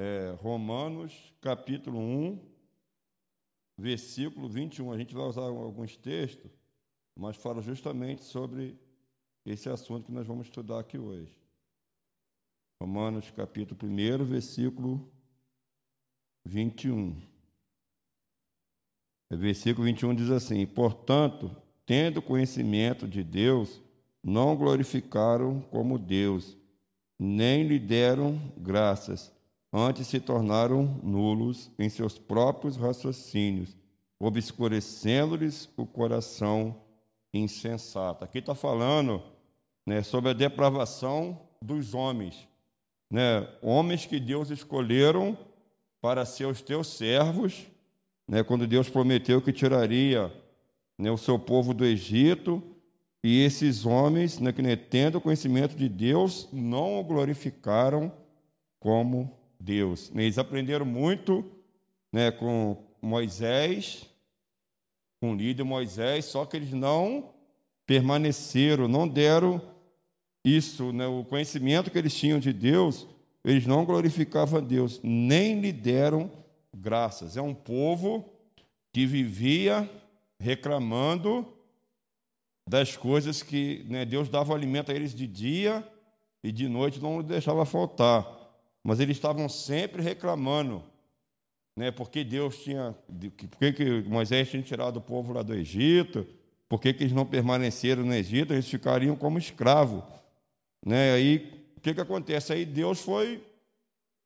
é, Romanos, capítulo 1, versículo 21. A gente vai usar alguns textos, mas fala justamente sobre esse assunto que nós vamos estudar aqui hoje. Romanos, capítulo 1, versículo 21. O versículo 21 diz assim: Portanto, tendo conhecimento de Deus, não glorificaram como Deus, nem lhe deram graças, antes se tornaram nulos em seus próprios raciocínios, obscurecendo-lhes o coração insensato. Aqui está falando né, sobre a depravação dos homens, né, homens que Deus escolheram para ser os teus servos, né, quando Deus prometeu que tiraria né, o seu povo do Egito, e esses homens, né, que tendo conhecimento de Deus, não o glorificaram como Deus. Eles aprenderam muito né, com Moisés, com o líder Moisés, só que eles não permaneceram, não deram isso, né, o conhecimento que eles tinham de Deus, eles não glorificavam a Deus, nem lhe deram graças. É um povo que vivia reclamando das coisas que né, Deus dava alimento a eles de dia e de noite não deixava faltar. Mas eles estavam sempre reclamando, né, porque Deus tinha, porque que Moisés tinha tirado o povo lá do Egito, porque que eles não permaneceram no Egito, eles ficariam como escravos. Né? Aí o que, que acontece? Aí Deus foi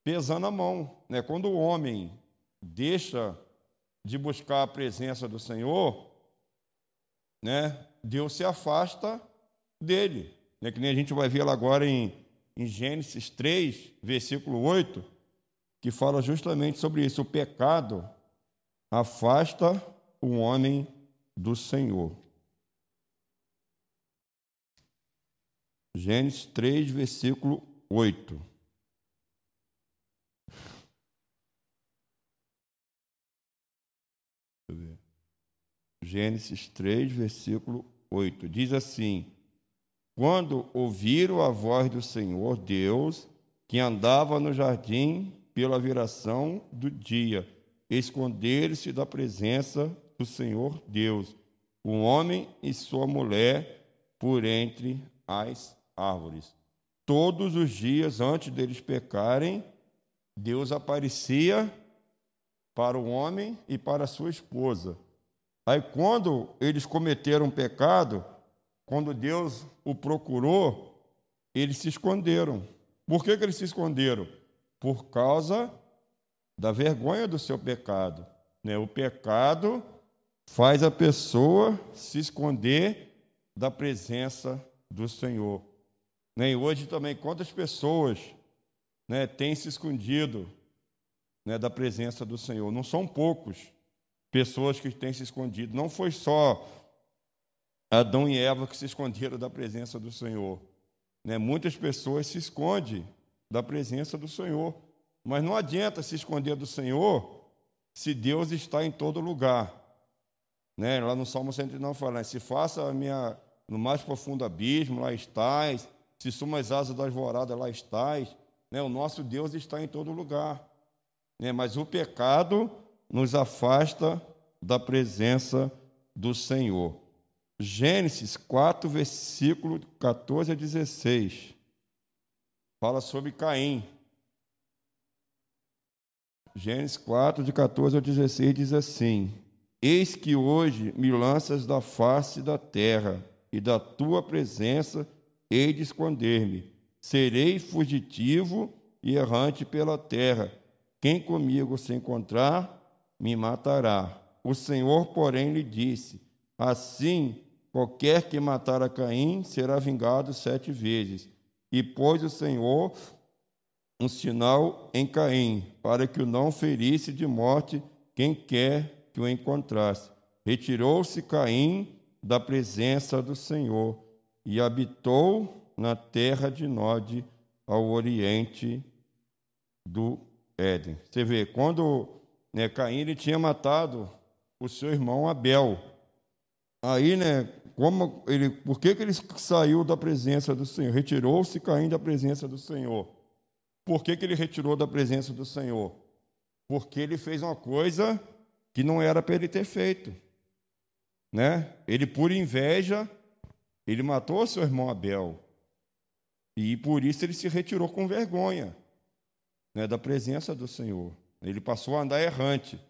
pesando a mão. Né? Quando o homem deixa de buscar a presença do Senhor, né? Deus se afasta dele. Né? Que nem a gente vai ver lá agora em, em Gênesis 3, versículo 8, que fala justamente sobre isso. O pecado afasta o homem do Senhor. Gênesis 3, versículo 8. Gênesis 3, versículo 8. Diz assim: Quando ouviram a voz do Senhor Deus, que andava no jardim pela viração do dia, esconderam-se da presença do Senhor Deus, o homem e sua mulher, por entre as árvores. Todos os dias antes deles pecarem, Deus aparecia para o homem e para sua esposa. Aí, quando eles cometeram um pecado, quando Deus o procurou, eles se esconderam. Por que, que eles se esconderam? Por causa da vergonha do seu pecado. Né? O pecado faz a pessoa se esconder da presença do Senhor. Né? E hoje também, quantas pessoas né, têm se escondido né, da presença do Senhor? Não são poucos pessoas que têm se escondido. Não foi só Adão e Eva que se esconderam da presença do Senhor. Né? Muitas pessoas se escondem da presença do Senhor. Mas não adianta se esconder do Senhor se Deus está em todo lugar. Né? Lá no Salmo 109 fala: se faça a minha no mais profundo abismo, lá estás, se suma as asas da alvorada, lá estás. Né? O nosso Deus está em todo lugar. Né? Mas o pecado nos afasta da presença do Senhor. Gênesis 4, versículo 14 a 16. Fala sobre Caim. Gênesis 4, de 14 a 16, diz assim: Eis que hoje me lanças da face da terra, e da tua presença hei de esconder-me. Serei fugitivo e errante pela terra. Quem comigo se encontrar, me matará. O Senhor, porém, lhe disse: Assim, qualquer que matar a Caim será vingado sete vezes. E pôs o Senhor um sinal em Caim, para que o não ferisse de morte quem quer que o encontrasse. Retirou-se Caim da presença do Senhor e habitou na terra de Nod, ao oriente do Éden. Você vê, quando né, Caim ele tinha matado o seu irmão Abel. Aí, né, como ele, por que, que ele saiu da presença do Senhor? Retirou-se Caim da presença do Senhor. Por que, que ele retirou da presença do Senhor? Porque ele fez uma coisa que não era para ele ter feito. Né? Ele, por inveja, ele matou seu irmão Abel. E por isso ele se retirou com vergonha né, da presença do Senhor. Ele passou a andar errante.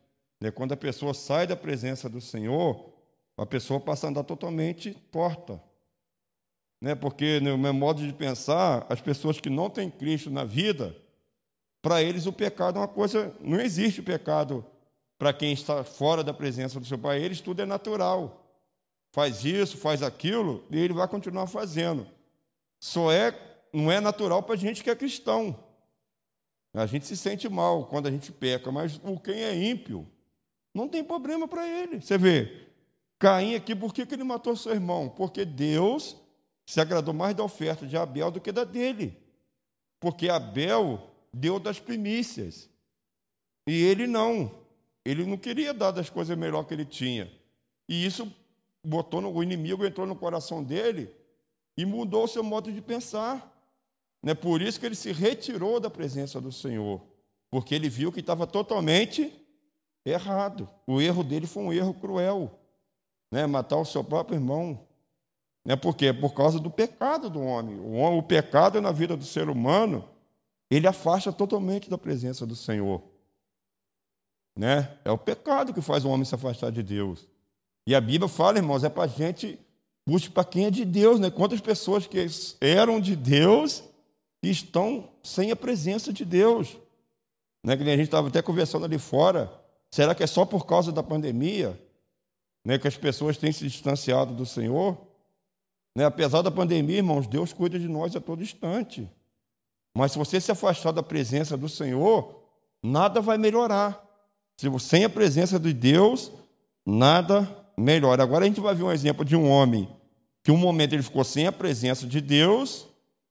Né? Quando a pessoa sai da presença do Senhor, a pessoa passa a andar totalmente torta. Né? Porque, no meu modo de pensar, as pessoas que não têm Cristo na vida, para eles o pecado é uma coisa. Não existe pecado para quem está fora da presença do seu Pai. Eles tudo é natural. Faz isso, faz aquilo, e ele vai continuar fazendo. Só é, não é natural para a gente que é cristão. A gente se sente mal quando a gente peca, mas o quem é ímpio não tem problema para ele. Você vê, Caim aqui, por que, que ele matou seu irmão? Porque Deus se agradou mais da oferta de Abel do que da dele. Porque Abel deu das primícias. E ele não. Ele não queria dar das coisas melhor que ele tinha. E isso botou no, o inimigo entrou no coração dele e mudou o seu modo de pensar. É por isso que ele se retirou da presença do Senhor, porque ele viu que estava totalmente errado. O erro dele foi um erro cruel, né? matar o seu próprio irmão. Né? Por quê? Por causa do pecado do homem. O, o pecado na vida do ser humano, ele afasta totalmente da presença do Senhor. Né? É o pecado que faz o homem se afastar de Deus. E a Bíblia fala, irmãos, é para a gente buscar para quem é de Deus, né? Quantas pessoas que eram de Deus estão sem a presença de Deus. Né? Que a gente estava até conversando ali fora. Será que é só por causa da pandemia né, que as pessoas têm se distanciado do Senhor? Né? Apesar da pandemia, irmãos, Deus cuida de nós a todo instante. Mas se você se afastar da presença do Senhor, nada vai melhorar. Se sem a presença de Deus, nada melhora. Agora a gente vai ver um exemplo de um homem que um momento ele ficou sem a presença de Deus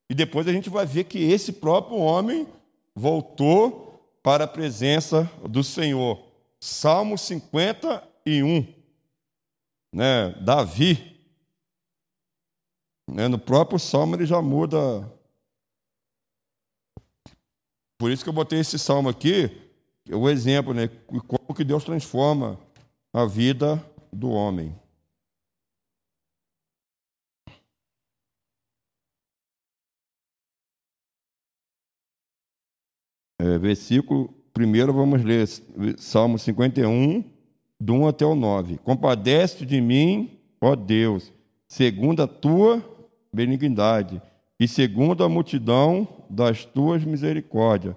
e depois a gente vai ver que esse próprio homem voltou para a presença do Senhor. Salmo 51. Né? Davi. Né? No próprio salmo ele já muda. Por isso que eu botei esse salmo aqui, é o exemplo, né? Como que Deus transforma a vida do homem. É, versículo primeiro, vamos ler Salmo 51, do 1 até o 9. Compadece de mim, ó Deus, segundo a tua benignidade e segundo a multidão das tuas misericórdias.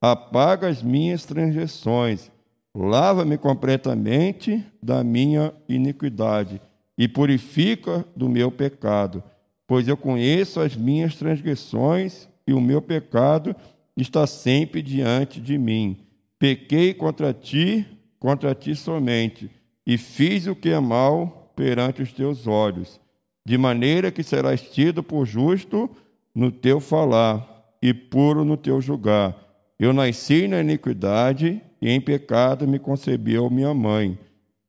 Apaga as minhas transgressões, lava-me completamente da minha iniquidade e purifica do meu pecado, pois eu conheço as minhas transgressões e o meu pecado está sempre diante de mim. Pequei contra ti, contra ti somente, e fiz o que é mal perante os teus olhos, de maneira que serás tido por justo no teu falar e puro no teu julgar. Eu nasci na iniquidade e em pecado me concebeu minha mãe.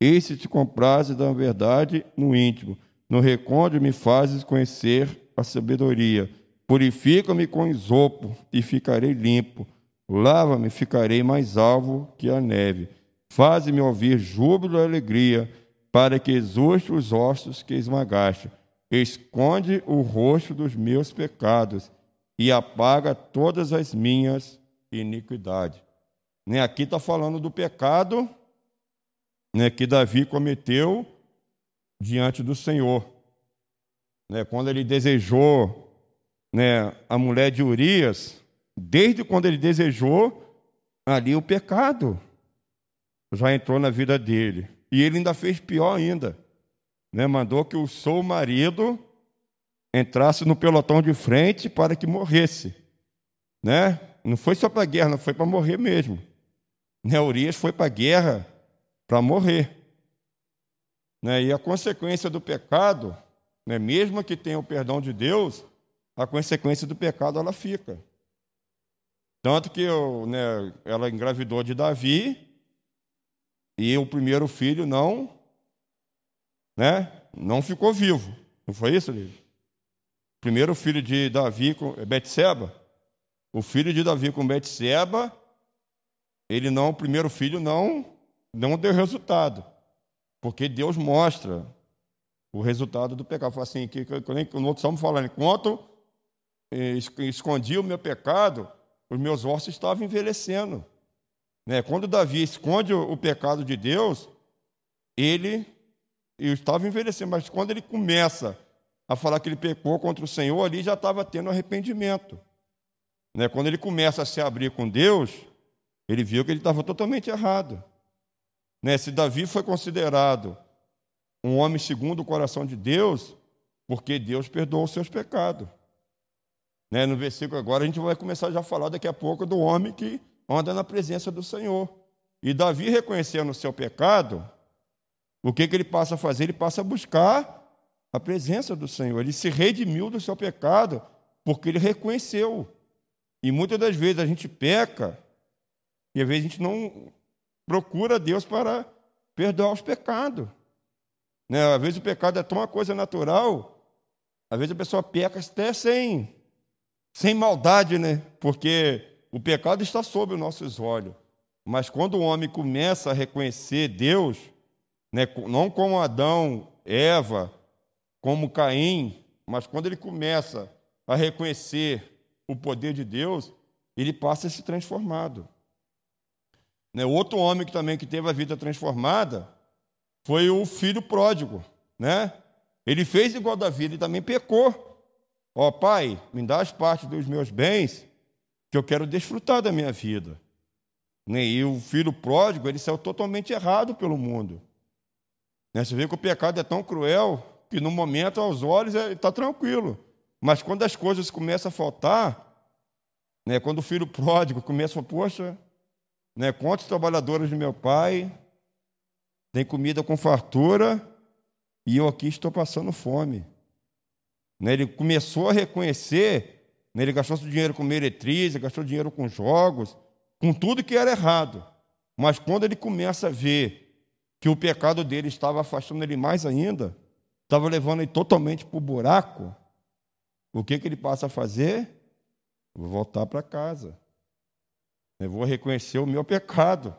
Esse te compraze da verdade no íntimo, no recôndito me fazes conhecer a sabedoria. Purifica-me com isopo e ficarei limpo. Lava-me, ficarei mais alvo que a neve. Faze-me ouvir júbilo e alegria, para que exulte os ossos que esmagaste. Esconde o rosto dos meus pecados e apaga todas as minhas iniquidades. Né, aqui está falando do pecado né, que Davi cometeu diante do Senhor. Né, quando ele desejou né, a mulher de Urias, desde quando ele desejou, ali o pecado já entrou na vida dele. E ele ainda fez pior ainda. Né, mandou que o seu marido entrasse no pelotão de frente para que morresse. Né? Não foi só para a guerra, não foi para morrer mesmo. Né, Urias foi para a guerra para morrer. Né? E a consequência do pecado, né, mesmo que tenha o perdão de Deus, a consequência do pecado ela fica. Tanto que né, ela engravidou de Davi e o primeiro filho não, né, não ficou vivo. Não foi isso, Lívia? O primeiro filho de Davi, Betseba, o filho de Davi com Betseba, ele não, o primeiro filho não, não deu resultado. Porque Deus mostra o resultado do pecado. Fala assim, que, que, que no outro salmo falando, enquanto eh, escondi o meu pecado, os meus ossos estavam envelhecendo. Né? Quando Davi esconde o, pecado de Deus, ele estava envelhecendo, mas quando ele começa a falar que ele pecou contra o Senhor, ali já estava tendo arrependimento. Né? Quando ele começa a se abrir com Deus, ele viu que ele estava totalmente errado. Né? Se Davi foi considerado um homem segundo o coração de Deus, porque Deus perdoou os seus pecados. Né? No versículo agora, a gente vai começar já a falar daqui a pouco do homem que anda na presença do Senhor. E Davi, reconhecendo o seu pecado, o que, que ele passa a fazer? Ele passa a buscar a presença do Senhor. Ele se redimiu do seu pecado porque ele reconheceu. E muitas das vezes a gente peca e às vezes a gente não procura Deus para perdoar os pecados. Né? Às vezes o pecado é tão uma coisa natural, às vezes a pessoa peca até sem, sem maldade, né? porque o pecado está sob os nossos olhos. Mas quando o homem começa a reconhecer Deus, né, não como Adão, Eva, como Caim, mas quando ele começa a reconhecer o poder de Deus, ele passa a ser transformado. Né? Outro homem que também que teve a vida transformada foi o filho pródigo, né? Ele fez igual Davi, ele também pecou. Ó oh, pai, me dá as partes dos meus bens, que eu quero desfrutar da minha vida. Né? E o filho pródigo, ele saiu totalmente errado pelo mundo. Né? Você vê que o pecado é tão cruel que no momento, aos olhos, ele está tranquilo. Mas quando as coisas começam a faltar, né, quando o filho pródigo começa a poxa, né, quantos trabalhadores de meu pai têm comida com fartura e eu aqui estou passando fome. Né, ele começou a reconhecer, ele gastou seu dinheiro com meretriz, gastou dinheiro com jogos, com tudo que era errado. Mas quando ele começa a ver que o pecado dele estava afastando ele mais ainda, estava levando ele totalmente para o buraco, o que, que ele passa a fazer? Vou voltar para casa. Eu vou reconhecer o meu pecado.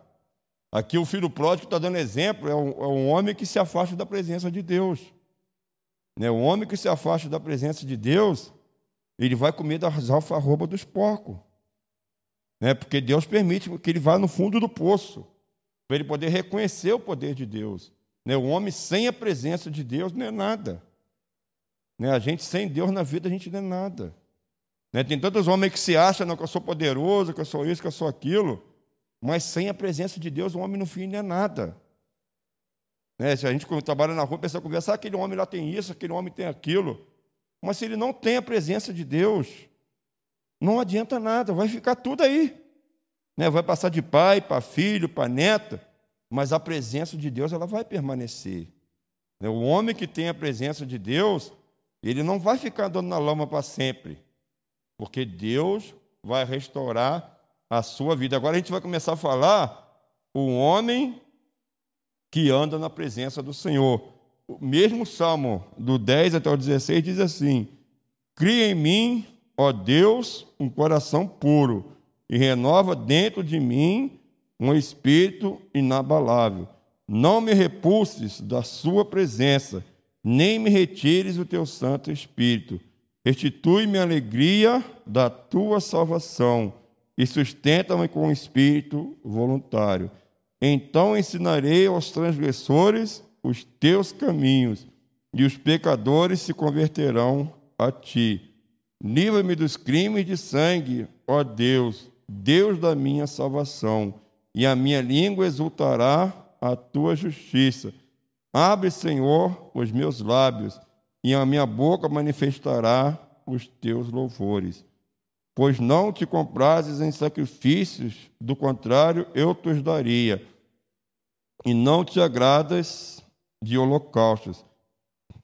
Aqui o filho pródigo está dando exemplo, é um, é um, homem que se afasta da presença de Deus. Né? O homem que se afasta da presença de Deus, ele vai comer das alfarrobas dos porcos. Né? Porque Deus permite que ele vá no fundo do poço, para ele poder reconhecer o poder de Deus. Né? O homem sem a presença de Deus não é nada. Né? A gente sem Deus na vida, a gente não é nada. Né? Tem tantos homens que se acham não, que eu sou poderoso, que eu sou isso, que eu sou aquilo, mas sem a presença de Deus, o homem no fim não é nada. Né? Se a gente trabalha na rua, a pessoa conversa, ah, aquele homem lá tem isso, aquele homem tem aquilo. Mas se ele não tem a presença de Deus, não adianta nada, vai ficar tudo aí. Né? Vai passar de pai para filho, para neto mas a presença de Deus ela vai permanecer. Né, o homem que tem a presença de Deus, ele não vai ficar andando na lama para sempre, porque Deus vai restaurar a sua vida. Agora a gente vai começar a falar o homem que anda na presença do Senhor. O mesmo Salmo do 10 até o 16 diz assim: Cria em mim, ó Deus, um coração puro e renova dentro de mim um espírito inabalável. Não me repulses da sua presença, nem me retires o teu Santo Espírito. Restitui-me a alegria da tua salvação e sustenta-me com um espírito voluntário. Então ensinarei aos transgressores os teus caminhos, e os pecadores se converterão a ti. Livra-me dos crimes de sangue, ó Deus, Deus da minha salvação e a minha língua exultará a tua justiça. Abre, Senhor, os meus lábios, e a minha boca manifestará os teus louvores. Pois não te comprases em sacrifícios, do contrário, eu te os daria. E não te agradas de holocaustos.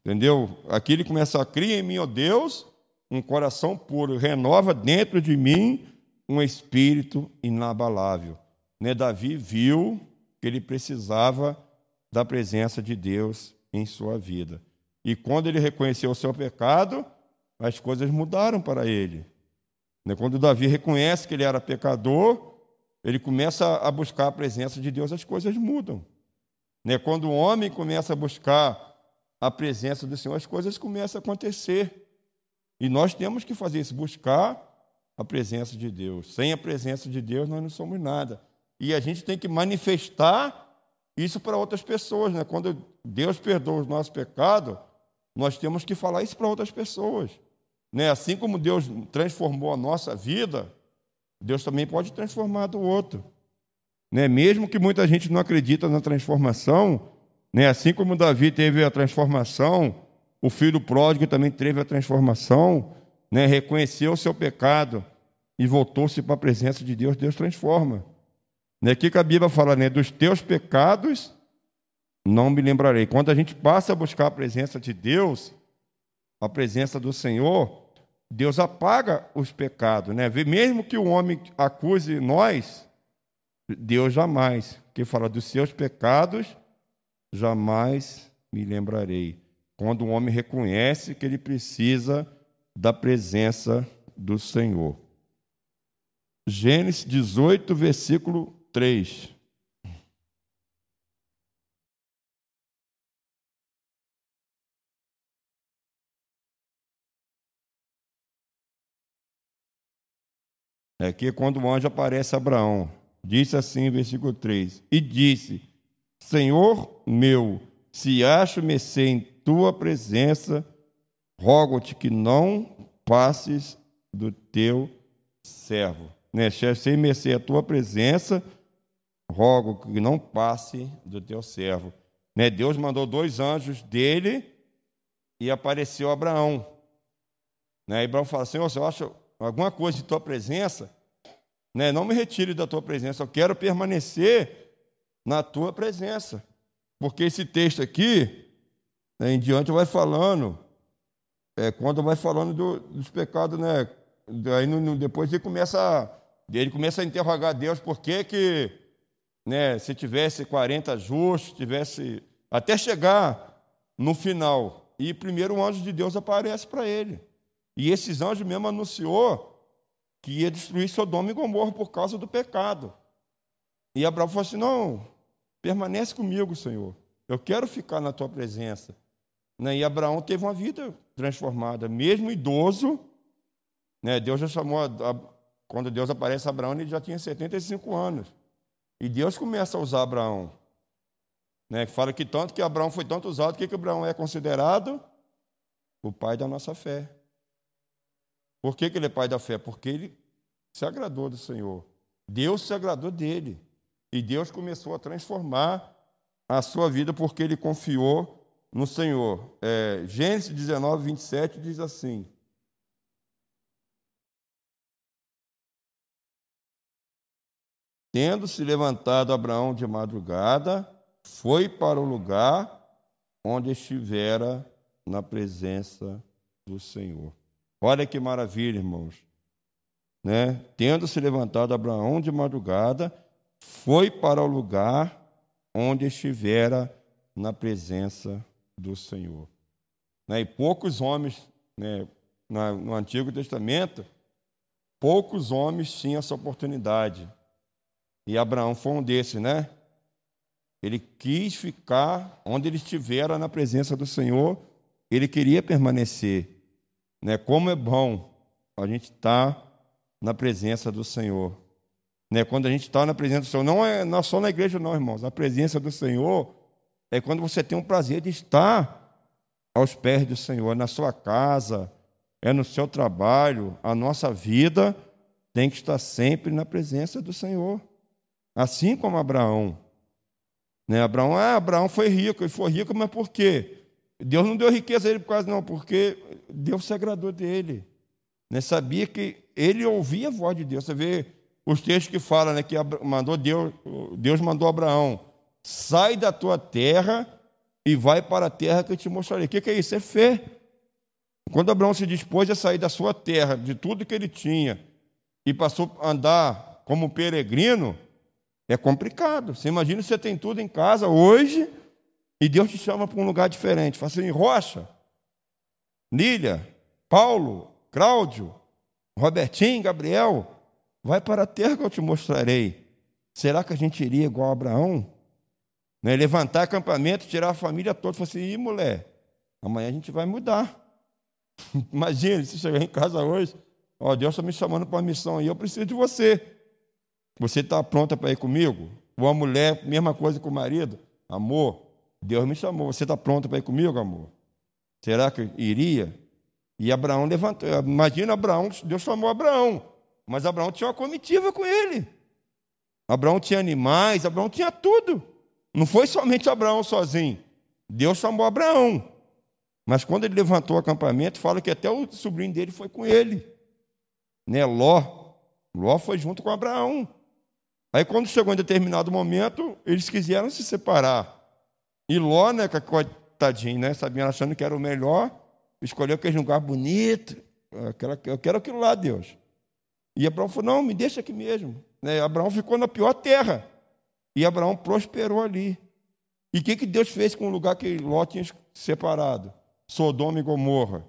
Entendeu? Aqui ele começa a criar em mim, ó Deus, um coração puro, renova dentro de mim um espírito inabalável né, Davi viu que ele precisava da presença de Deus em sua vida. E quando ele reconheceu o seu pecado, as coisas mudaram para ele. Né, quando Davi reconhece que ele era pecador, ele começa a buscar a presença de Deus, as coisas mudam. Né, quando o homem começa a buscar a presença do Senhor, as coisas começam a acontecer. E nós temos que fazer isso, buscar a presença de Deus. Sem a presença de Deus, nós não somos nada. E a gente tem que manifestar isso para outras pessoas. Né? Quando Deus perdoa os nossos pecados, nós temos que falar isso para outras pessoas. Né? Assim como Deus transformou a nossa vida, Deus também pode transformar do outro. Né? Mesmo que muita gente não acredita na transformação, né? assim como Davi teve a transformação, o filho pródigo também teve a transformação, né? reconheceu o seu pecado e voltou-se para a presença de Deus, Deus transforma. Né? Aqui que a Bíblia fala, né? dos teus pecados não me lembrarei. Quando a gente passa a buscar a presença de Deus, a presença do Senhor, Deus apaga os pecados, né? Mesmo que o homem acuse nós, Deus jamais, que fala dos seus pecados, jamais me lembrarei. Quando o homem reconhece que ele precisa da presença do Senhor. Gênesis 18, versículo 3. É que quando o anjo aparece a Abraão, disse assim, versículo 3: E disse: Senhor meu, se acho mercê em tua presença, rogo-te que não passes do teu servo. Né? Sem mercê a tua presença, rogo que não passe do teu servo. Né? Deus mandou dois anjos dele e apareceu Abraão. Né? Abraão fala: Senhor, se eu acho alguma coisa de tua presença, né? não me retire da tua presença, eu quero permanecer na tua presença. Porque esse texto aqui, né, em diante, vai falando, é, quando vai falando do, dos pecados, né? Aí no, no, depois ele começa, ele começa a interrogar Deus por que que né, se tivesse 40 justos, tivesse até chegar no final. E primeiro o anjo de Deus aparece para ele. E esses anjos mesmo anunciou que ia destruir Sodoma e Gomorra por causa do pecado. E Abraão falou assim: Não, permanece comigo, Senhor. Eu quero ficar na tua presença. Né, e Abraão teve uma vida transformada, mesmo idoso. Né, Deus já chamou, quando Deus aparece a Abraão, ele já tinha 75 anos. E Deus começa a usar Abraão. Né? Fala que tanto que Abraão foi tanto usado, que, que Abraão é considerado? O pai da nossa fé. Por que, que ele é pai da fé? Porque ele se agradou do Senhor. Deus se agradou dele. E Deus começou a transformar a sua vida porque ele confiou no Senhor. É, Gênesis 19, 27 diz assim: Tendo se levantado Abraão de madrugada, foi para o lugar onde estivera na presença do Senhor. Olha que maravilha, irmãos. Né? Tendo se levantado Abraão de madrugada, foi para o lugar onde estivera na presença do Senhor. Né? E poucos homens, né, no Antigo Testamento, poucos homens tinham essa oportunidade. E Abraão foi um desses, né? Ele quis ficar onde ele estivera na presença do Senhor, ele queria permanecer. Né? Como é bom a gente estar tá na presença do Senhor. Né? Quando a gente está na presença do Senhor, não é, não é só na igreja, não, irmãos. A presença do Senhor é quando você tem o prazer de estar aos pés do Senhor, na sua casa, é no seu trabalho, a nossa vida tem que estar sempre na presença do Senhor. Assim como Abraão. Né? Abraão, ah, Abraão foi rico, ele foi rico, mas por quê? Deus não deu riqueza a ele por causa, não, porque Deus se agradou dele. Né? Sabia que ele ouvia a voz de Deus. Você vê os textos que falam né, que mandou Deus, Deus mandou Abraão, sai da tua terra e vai para a terra que eu te mostrarei. O que é isso? É fé. Quando Abraão se dispôs a sair da sua terra, de tudo que ele tinha, e passou a andar como peregrino, é complicado. Você imagina você tem tudo em casa hoje e Deus te chama para um lugar diferente. Fala assim, Rocha, Nília, Paulo, Cláudio, Robertinho, Gabriel, vai para a terra que eu te mostrarei. Será que a gente iria igual a Abraão? Né? Levantar acampamento, tirar a família toda. Falar assim, Ih, mulher, amanhã a gente vai mudar. Imagina, se chegar em casa hoje, ó, Deus está me chamando para uma missão e eu preciso de você. Você está pronta para ir comigo? Ou a mulher, mesma coisa com o marido? Amor, Deus me chamou, você está pronta para ir comigo, amor? Será que iria? E Abraão levantou. Imagina Abraão, Deus chamou Abraão, mas Abraão tinha uma comitiva com ele. Abraão tinha animais, Abraão tinha tudo. Não foi somente Abraão sozinho. Deus chamou Abraão. Mas quando ele levantou o acampamento, fala que até o sobrinho dele foi com ele. Né? Ló. Ló foi junto com Abraão. Aí quando chegou em determinado momento, eles quiseram se separar. E Ló, né, coitadinho, né, sabia achando que era o melhor, escolheu aquele lugar bonito. Eu quero aquilo lá, Deus. E Abraão falou: não, me deixa aqui mesmo. Né? Abraão ficou na pior terra. E Abraão prosperou ali. E o que, que Deus fez com o lugar que Ló tinha separado? Sodoma e Gomorra.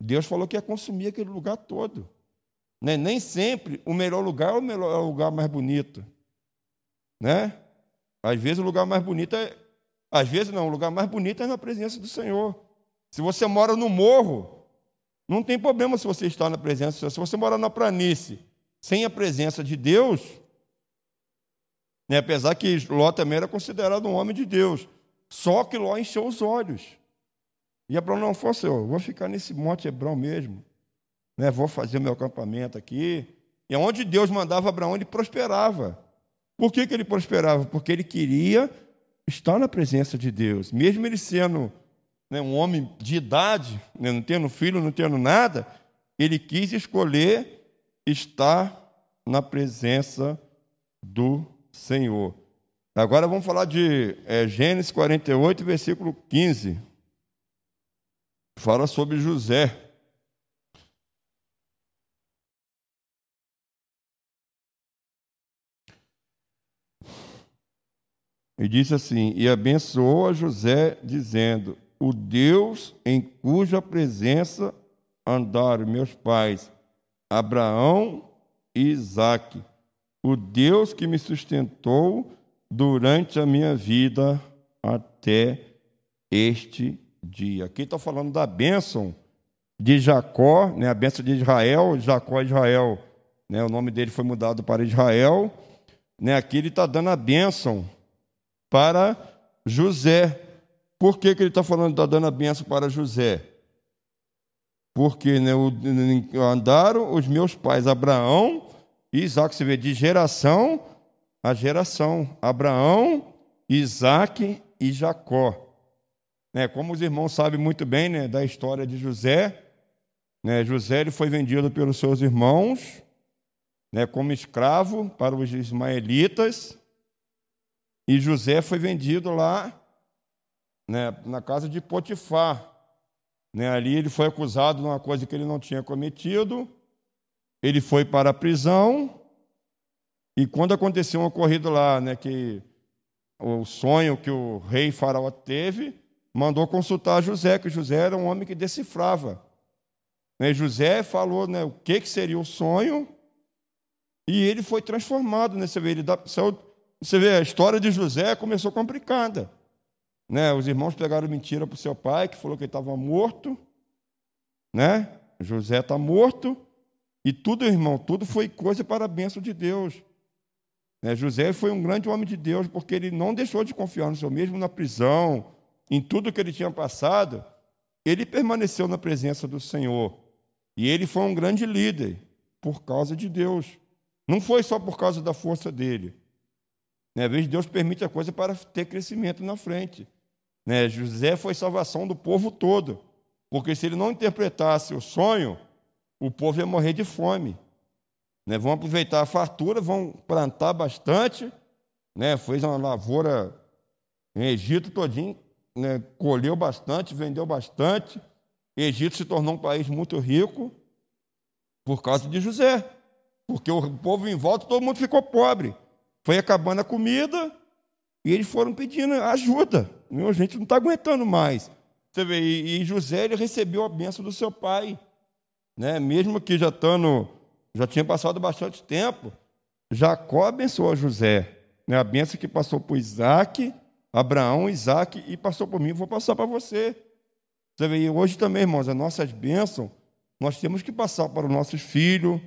Deus falou que ia consumir aquele lugar todo. Né? Nem sempre o melhor lugar é o, melhor, é o lugar mais bonito. Né? Às vezes o lugar mais bonito é. Às vezes não, o lugar mais bonito é na presença do Senhor. Se você mora no morro, não tem problema se você está na presença do Senhor. Se você mora na planície, sem a presença de Deus, né, apesar que Ló também era considerado um homem de Deus, só que Ló encheu os olhos. E Abraão não falou assim, eu vou ficar nesse monte Hebrão mesmo, né, vou fazer o meu acampamento aqui. E onde Deus mandava Abraão, ele prosperava. Por que, que ele prosperava? Porque ele queria estar na presença de Deus. Mesmo ele sendo né, um homem de idade, né, não tendo filho, não tendo nada, ele quis escolher está na presença do Senhor. Agora vamos falar de é, Gênesis 48, versículo 15. Fala sobre José. E disse assim: E abençoou a José, dizendo: O Deus em cuja presença andaram meus pais Abraão e Isaque, o Deus que me sustentou durante a minha vida até este dia. Aqui está falando da bênção de Jacó, né, a bênção de Israel, Jacó Israel, né, o nome dele foi mudado para Israel. Né, aqui ele está dando a bênção para José. Por que, que ele está falando, está dando a bênção para José? porque né, andaram os meus pais, Abraão e Isaac, você vê, de geração a geração, Abraão, Isaac e Jacó. Né, como os irmãos sabem muito bem né, da história de José, né, José ele foi vendido pelos seus irmãos né, como escravo para os ismaelitas, e José foi vendido lá né, na casa de Potifar, né, ali ele foi acusado de uma coisa que ele não tinha cometido, ele foi para a prisão, e quando aconteceu um ocorrido lá, né, que o sonho que o rei Faraó teve, mandou consultar José, que José era um homem que decifrava. Né, José falou né, o que, que seria o sonho, e ele foi transformado. Né, ele dá, você vê, a história de José começou complicada. Né? Os irmãos pegaram mentira para o seu pai, que falou que ele estava morto. Né? José está morto. E tudo, irmão, tudo foi coisa para a bênção de Deus. Né? José foi um grande homem de Deus, porque ele não deixou de confiar no Senhor, mesmo na prisão, em tudo que ele tinha passado, ele permaneceu na presença do Senhor. E ele foi um grande líder, por causa de Deus. Não foi só por causa da força dele. Né? Às vezes Deus permite a coisa para ter crescimento na frente. Né? José foi salvação do povo todo, porque se ele não interpretasse o sonho, o povo ia morrer de fome. Né? Vão aproveitar a fartura, vão plantar bastante, né? fez uma lavoura em Egito todinho, né? colheu bastante, vendeu bastante. Egito se tornou um país muito rico por causa de José, porque o povo em volta, todo mundo ficou pobre. Foi acabando a comida, e eles foram pedindo ajuda. A gente não está aguentando mais. Você vê, e José ele recebeu a bênção do seu pai. né? mesmo que já estando, já tinha passado bastante tempo, Jacó abençoou José. Né? A bênção que passou por Isaac, Abraão, Isaac e passou por mim, vou passar para você. Você vê, hoje também, irmãos, as nossas bênçãos, nós temos que passar para os nossos filhos,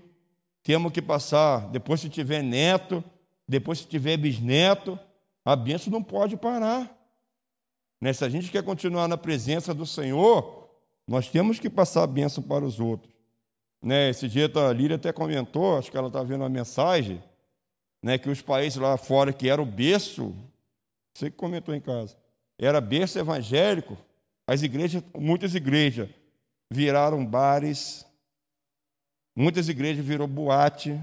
temos que passar, depois se tiver neto, depois se tiver bisneto, a bênção não pode parar. Né? Se a gente quer continuar na presença do Senhor, nós temos que passar a bênção para os outros. Né? Esse dia a Líria até comentou, acho que ela está vendo uma mensagem, né, que os países lá fora que era o berço, você que comentou em casa, era berço evangélico, as igrejas, muitas igrejas viraram bares, muitas igrejas virou boate.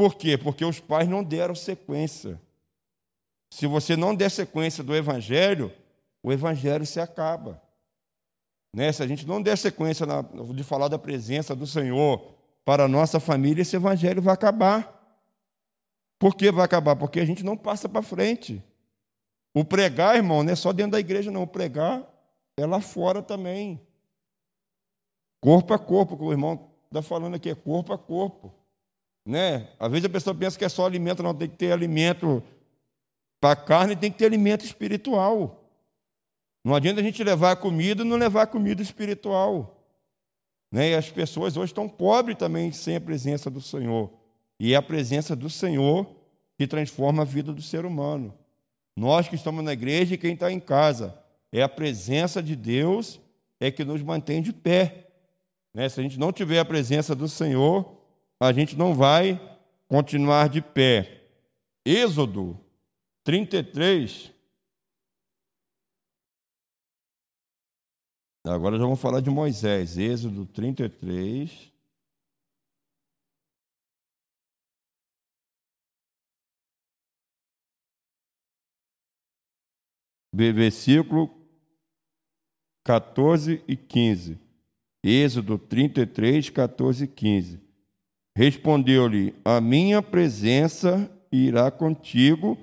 Por quê? Porque os pais não deram sequência. Se você não der sequência do evangelho, o evangelho se acaba. Né? Se a gente não der sequência na, de falar da presença do Senhor para a nossa família, esse evangelho vai acabar. Por que vai acabar? Porque a gente não passa para frente. O pregar, irmão, não é só dentro da igreja, não. O pregar é lá fora também. Corpo a corpo, como o irmão está falando aqui, é corpo a corpo. Né? Às vezes a pessoa pensa que é só alimento, não, tem que ter alimento para a carne, tem que ter alimento espiritual. Não adianta a gente levar comida e não levar comida espiritual. Né? E as pessoas hoje estão pobres também sem a presença do Senhor. E é a presença do Senhor que transforma a vida do ser humano. Nós que estamos na igreja e quem está em casa, é a presença de Deus é que nos mantém de pé. Né? Se a gente não tiver a presença do Senhor, a gente não vai continuar de pé. Êxodo 33. Agora já vamos falar de Moisés. Êxodo 33. versículo 14 e 15. Êxodo 33, 14 e 15. Respondeu-lhe: A minha presença irá contigo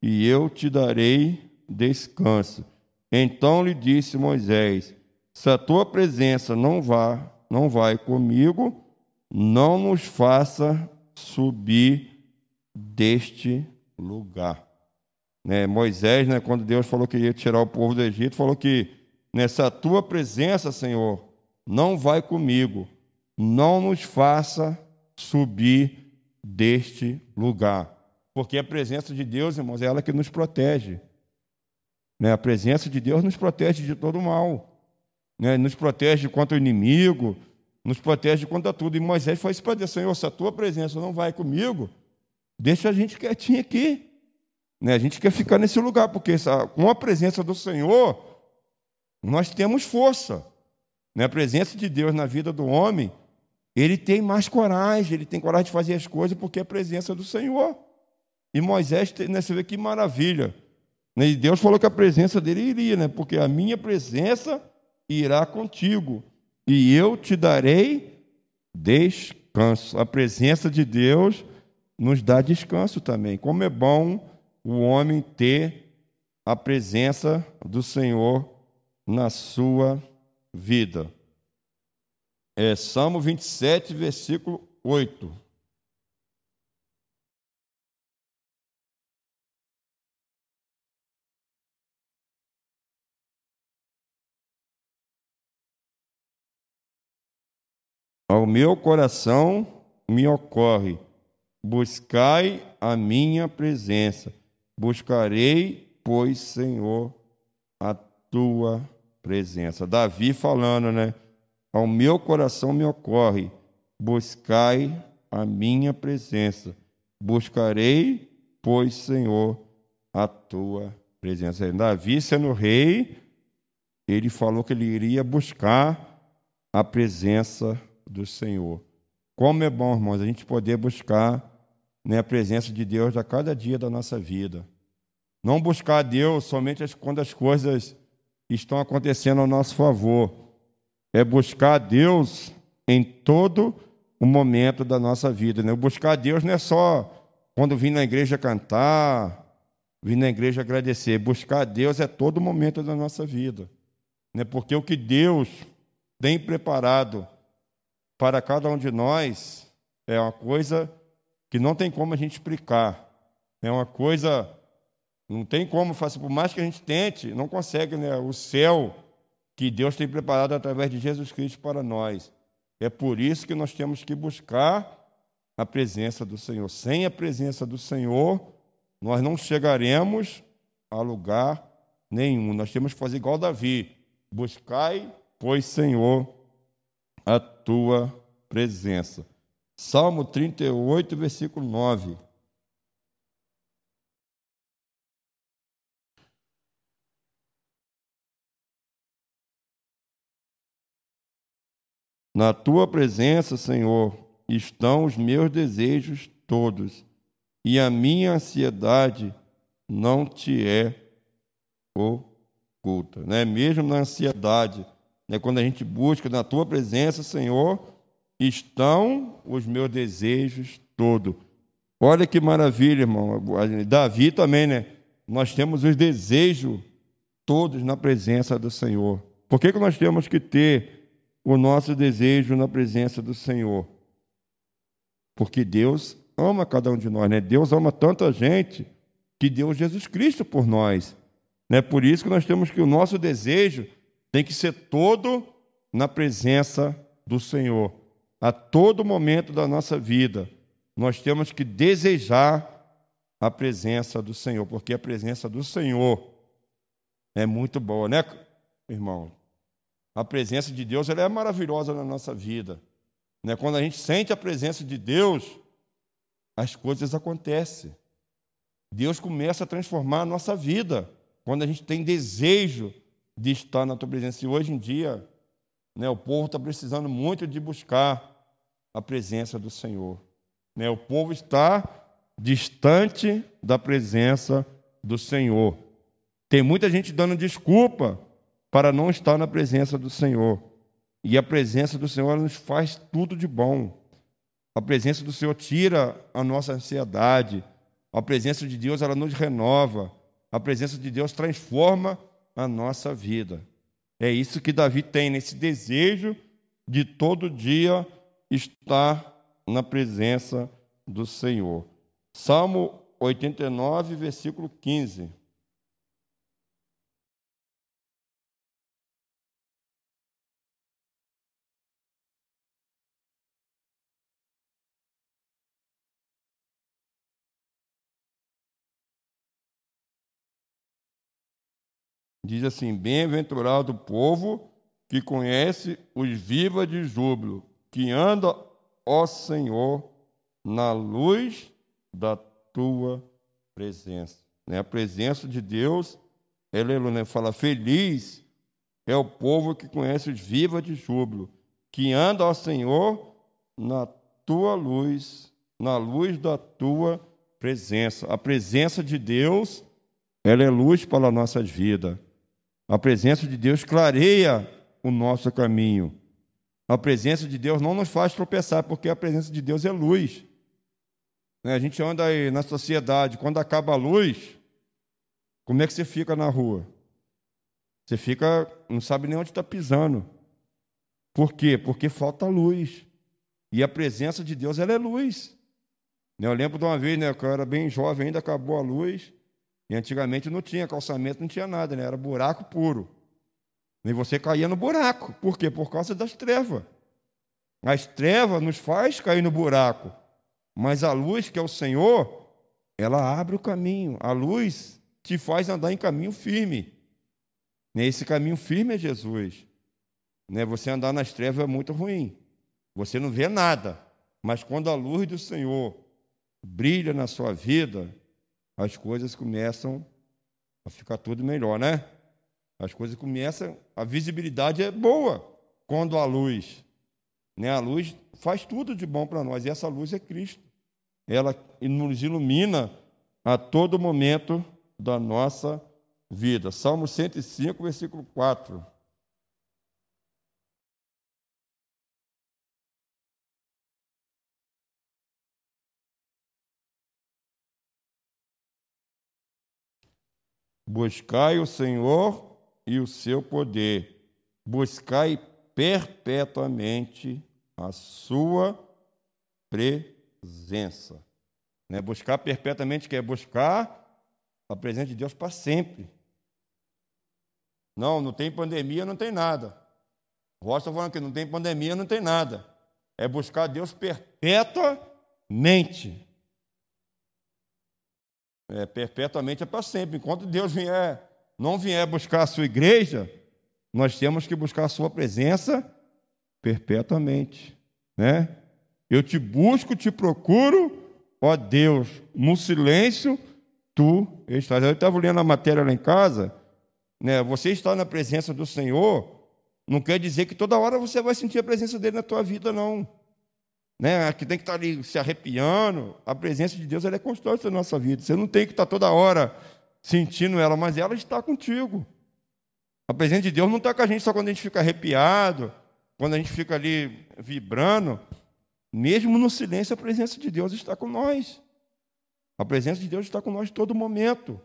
e eu te darei descanso. Então lhe disse Moisés: Se a tua presença não vá, não vai comigo, não nos faça subir deste lugar né, Moisés, né, quando Deus falou que ia tirar o povo do Egito, falou que nessa tua presença, Senhor, não vai comigo, não nos faça subir deste lugar. Porque a presença de Deus, irmãos, é ela que nos protege. Né? A presença de Deus nos protege de todo mal. Né? Nos protege contra o inimigo, nos protege contra tudo. E Moisés foi isso para Deus, Senhor, se a tua presença não vai comigo, deixa a gente quietinho aqui. Né? A gente quer ficar nesse lugar, porque com a presença do Senhor, nós temos força. Né? A presença de Deus na vida do homem, ele tem mais coragem, ele tem coragem de fazer as coisas porque é a presença do Senhor. E Moisés, né, você vê que maravilha. Né? E Deus falou que a presença dele iria, né? porque a minha presença irá contigo, e eu te darei descanso. A presença de Deus nos dá descanso também. Como é bom o homem ter a presença do Senhor na sua vida. É Salmo 27, versículo 8. Ao meu coração me ocorre, buscai a minha presença Buscarei, pois, Senhor, a tua presença. Davi falando, né? Ao meu coração me ocorre, buscai a minha presença. Buscarei, pois, Senhor, a tua presença. Davi, sendo rei, ele falou que ele iria buscar a presença do Senhor. Como é bom, irmãos, a gente poder buscar né, a presença de Deus a cada dia da nossa vida. Não buscar Deus somente quando as coisas estão acontecendo ao nosso favor. É buscar Deus em todo o momento da nossa vida. Né? Buscar Deus não é só quando vim na igreja cantar, vim na igreja agradecer. Buscar Deus é todo momento da nossa vida. Né? Porque o que Deus tem preparado para cada um de nós é uma coisa que não tem como a gente explicar. É uma coisa, não tem como fazer, por mais que a gente tente, não consegue, né? O céu que Deus tem preparado através de Jesus Cristo para nós. É por isso que nós temos que buscar a presença do Senhor. Sem a presença do Senhor, nós não chegaremos a lugar nenhum. Nós temos que fazer igual Davi: buscai, pois, Senhor, a tua presença. Salmo 38, versículo 9. Na tua presença, Senhor, estão os meus desejos todos, e a minha ansiedade não te é oculta. Né? Mesmo na ansiedade, né? quando a gente busca na tua presença, Senhor, estão os meus desejos todos. Olha que maravilha, irmão. Davi também, né? Nós temos os desejos todos na presença do Senhor. Por que, que nós temos que ter o nosso desejo na presença do Senhor? Porque Deus ama cada um de nós, né? Deus ama tanta gente que deu Jesus Cristo por nós. Né? Por isso que nós temos que o nosso desejo tem que ser todo na presença do Senhor. A todo momento da nossa vida, nós temos que desejar a presença do Senhor, porque a presença do Senhor é muito boa, né, irmão? A presença de Deus ela é maravilhosa na nossa vida. Né? Quando a gente sente a presença de Deus, as coisas acontecem. Deus começa a transformar a nossa vida quando a gente tem desejo de estar na tua presença. E hoje em dia, né, o povo está precisando muito de buscar a presença do Senhor. Né? O povo está distante da presença do Senhor. Tem muita gente dando desculpa para não estar na presença do Senhor. E a presença do Senhor nos faz tudo de bom. A presença do Senhor tira a nossa ansiedade. A presença de Deus ela nos renova. A presença de Deus transforma a nossa vida. É isso que Davi tem nesse desejo de todo dia estar na presença do Senhor. Salmo 89, versículo 15. Diz assim: Bem-aventurado o povo que conhece os vivas de júbilo, que anda, ó Senhor, na luz da tua presença. Né? A presença de Deus, aleluia, né? fala: Feliz é o povo que conhece os vivas de júbilo, que anda, ó Senhor, na tua luz, na luz da tua presença. A presença de Deus, ela é luz para as nossas vidas. A presença de Deus clareia o nosso caminho. A presença de Deus não nos faz tropeçar, porque a presença de Deus é luz. Né, a gente anda aí na sociedade, quando acaba a luz, como é que você fica na rua? Você fica, não sabe nem onde está pisando. Por quê? Porque falta luz. E a presença de Deus, ela é luz. Eu lembro de uma vez, né, que eu era bem jovem, ainda acabou a luz. E antigamente não tinha calçamento, não tinha nada, né? era buraco puro. E você caía no buraco. Por quê? Por causa das trevas. As trevas nos faz cair no buraco. Mas a luz, que é o Senhor, ela abre o caminho. A luz te faz andar em caminho firme. Esse caminho firme é Jesus. Né? Você andar nas trevas é muito ruim. Você não vê nada. Mas quando a luz do Senhor brilha na sua vida, as coisas começam a ficar tudo melhor, né? As coisas começam, a visibilidade é boa quando a luz, né? A luz faz tudo de bom para nós e essa luz é Cristo. Ela nos ilumina a todo momento da nossa vida. Salmo 105, versículo 4. Buscai o Senhor e o seu poder, buscai perpetuamente a sua presença. Né? Buscar perpetuamente quer buscar a presença de Deus para sempre. Não, não tem pandemia, não tem nada. O Rocha está falando que não tem pandemia, não tem nada. É buscar Deus perpetuamente. É, perpetuamente é para sempre. Enquanto Deus vier, não vier buscar a sua igreja, nós temos que buscar a sua presença perpetuamente. Né? Eu te busco, te procuro, ó Deus, no silêncio tu estás. Eu estava lendo a matéria lá em casa, né? Você está na presença do Senhor, não quer dizer que toda hora você vai sentir a presença dele na tua vida, não. Né? Que tem que estar ali se arrepiando. A presença de Deus ela é constante na nossa vida. Você não tem que estar toda hora sentindo ela, mas ela está contigo. A presença de Deus não está com a gente só quando a gente fica arrepiado, quando a gente fica ali vibrando. Mesmo no silêncio, a presença de Deus está com nós. A presença de Deus está com nós todo momento.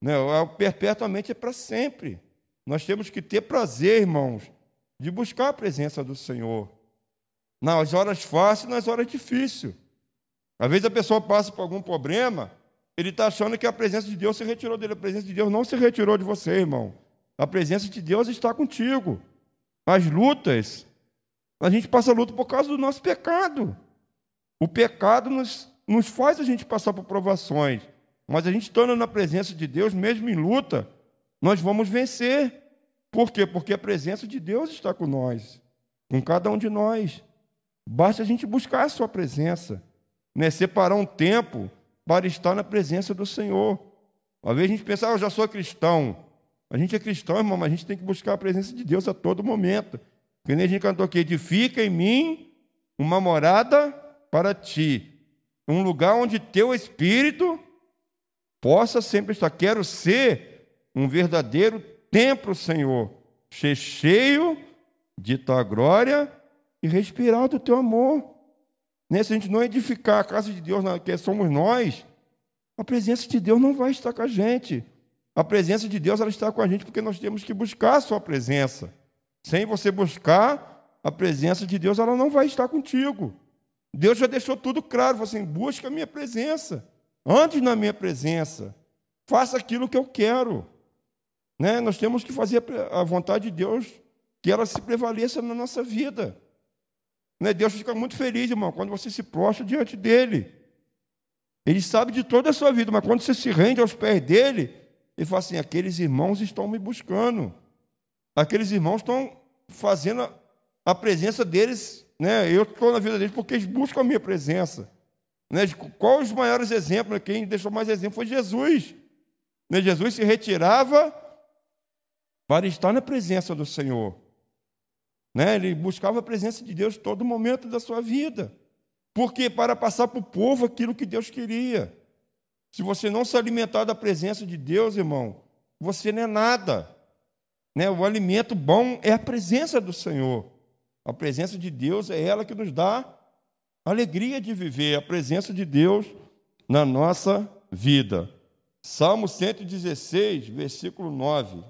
Né? Perpetuamente é para sempre. Nós temos que ter prazer, irmãos, de buscar a presença do Senhor. Nas horas fáceis e nas horas difíceis. Às vezes a pessoa passa por algum problema, ele está achando que a presença de Deus se retirou dele. A presença de Deus não se retirou de você, irmão. A presença de Deus está contigo. As lutas, a gente passa luta por causa do nosso pecado. O pecado nos, nos faz a gente passar por provações. Mas a gente estando na presença de Deus, mesmo em luta, nós vamos vencer. Por quê? Porque a presença de Deus está com nós, com cada um de nós. Basta a gente buscar a sua presença, né? separar um tempo para estar na presença do Senhor. Uma vez a gente pensa, ah, eu já sou cristão. A gente é cristão, irmão, mas a gente tem que buscar a presença de Deus a todo momento. Que nem a gente cantou aqui, edifica em mim uma morada para ti, um lugar onde teu espírito possa sempre estar. Quero ser um verdadeiro templo, Senhor, cheio de tua glória e respirar do teu amor. Né? Se a gente não edificar a casa de Deus, que somos nós, a presença de Deus não vai estar com a gente. A presença de Deus ela está com a gente porque nós temos que buscar a sua presença. Sem você buscar a presença de Deus, ela não vai estar contigo. Deus já deixou tudo claro, falou assim: busca a minha presença, ande na minha presença, faça aquilo que eu quero. Né? Nós temos que fazer a vontade de Deus, que ela se prevaleça na nossa vida. Né? Deus fica muito feliz, irmão, quando você se prostra diante dele. Ele sabe de toda a sua vida, mas quando você se rende aos pés dele, ele fala assim: aqueles irmãos estão me buscando. Aqueles irmãos estão fazendo a, presença deles, né? Eu estou na vida deles porque eles buscam a minha presença. Né? Qual os maiores exemplos? Quem deixou mais exemplo foi Jesus. Né? Jesus se retirava para estar na presença do Senhor. Né? Ele buscava a presença de Deus todo momento da sua vida. Porque para passar para o povo aquilo que Deus queria. Se você não se alimentar da presença de Deus, irmão, você não é nada. Né? O alimento bom é a presença do Senhor. A presença de Deus é ela que nos dá alegria de viver, a presença de Deus na nossa vida. Salmo 116, versículo 9.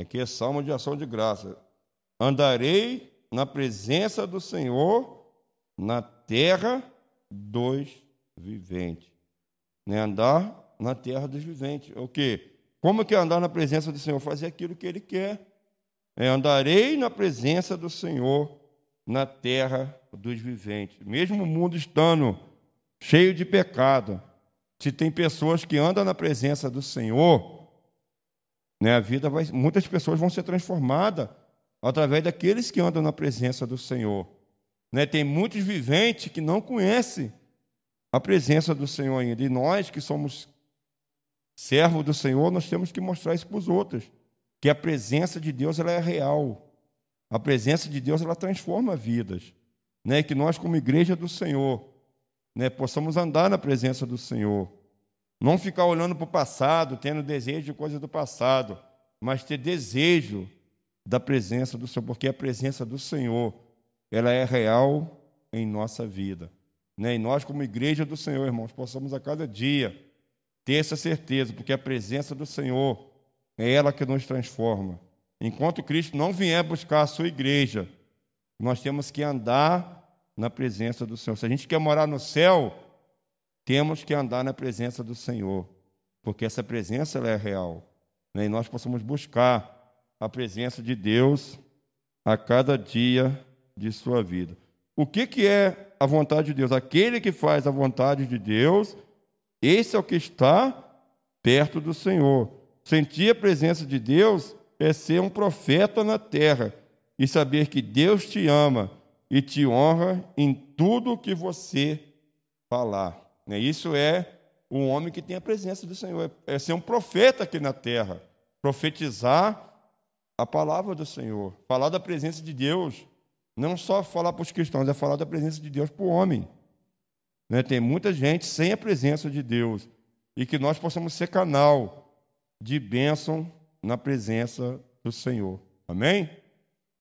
Aqui é salmo de ação de graça. Andarei na presença do Senhor na terra dos viventes. Né? Andar na terra dos viventes. O quê? Como que é andar na presença do Senhor? Fazer aquilo que Ele quer. É, andarei na presença do Senhor na terra dos viventes. Mesmo o mundo estando cheio de pecado, se tem pessoas que andam na presença do Senhor, né? A vida vai, muitas pessoas vão ser transformadas através daqueles que andam na presença do Senhor. Né? Tem muitos viventes que não conhecem a presença do Senhor ainda. E nós que somos servos do Senhor, nós temos que mostrar isso para os outros, que a presença de Deus ela é real. A presença de Deus ela transforma vidas, né? Que nós como igreja do Senhor, né, possamos andar na presença do Senhor. Não ficar olhando para o passado, tendo desejo de coisas do passado, mas ter desejo da presença do Senhor, porque a presença do Senhor, ela é real em nossa vida. Né? E nós, como igreja do Senhor, irmãos, possamos a cada dia ter essa certeza, porque a presença do Senhor é ela que nos transforma. Enquanto Cristo não vier buscar a sua igreja, nós temos que andar na presença do Senhor. Se a gente quer morar no céu, temos que andar na presença do Senhor, porque essa presença é real. Né? E nós possamos buscar a presença de Deus a cada dia de sua vida. O que, que é a vontade de Deus? Aquele que faz a vontade de Deus, esse é o que está perto do Senhor. Sentir a presença de Deus é ser um profeta na terra e saber que Deus te ama e te honra em tudo o que você falar. Né? Isso é um homem que tem a presença do Senhor, é ser um profeta aqui na terra, profetizar a palavra do Senhor, falar da presença de Deus, não só falar para os cristãos, é falar da presença de Deus para o homem. Né? Tem muita gente sem a presença de Deus e que nós possamos ser canal de bênção na presença do Senhor. Amém?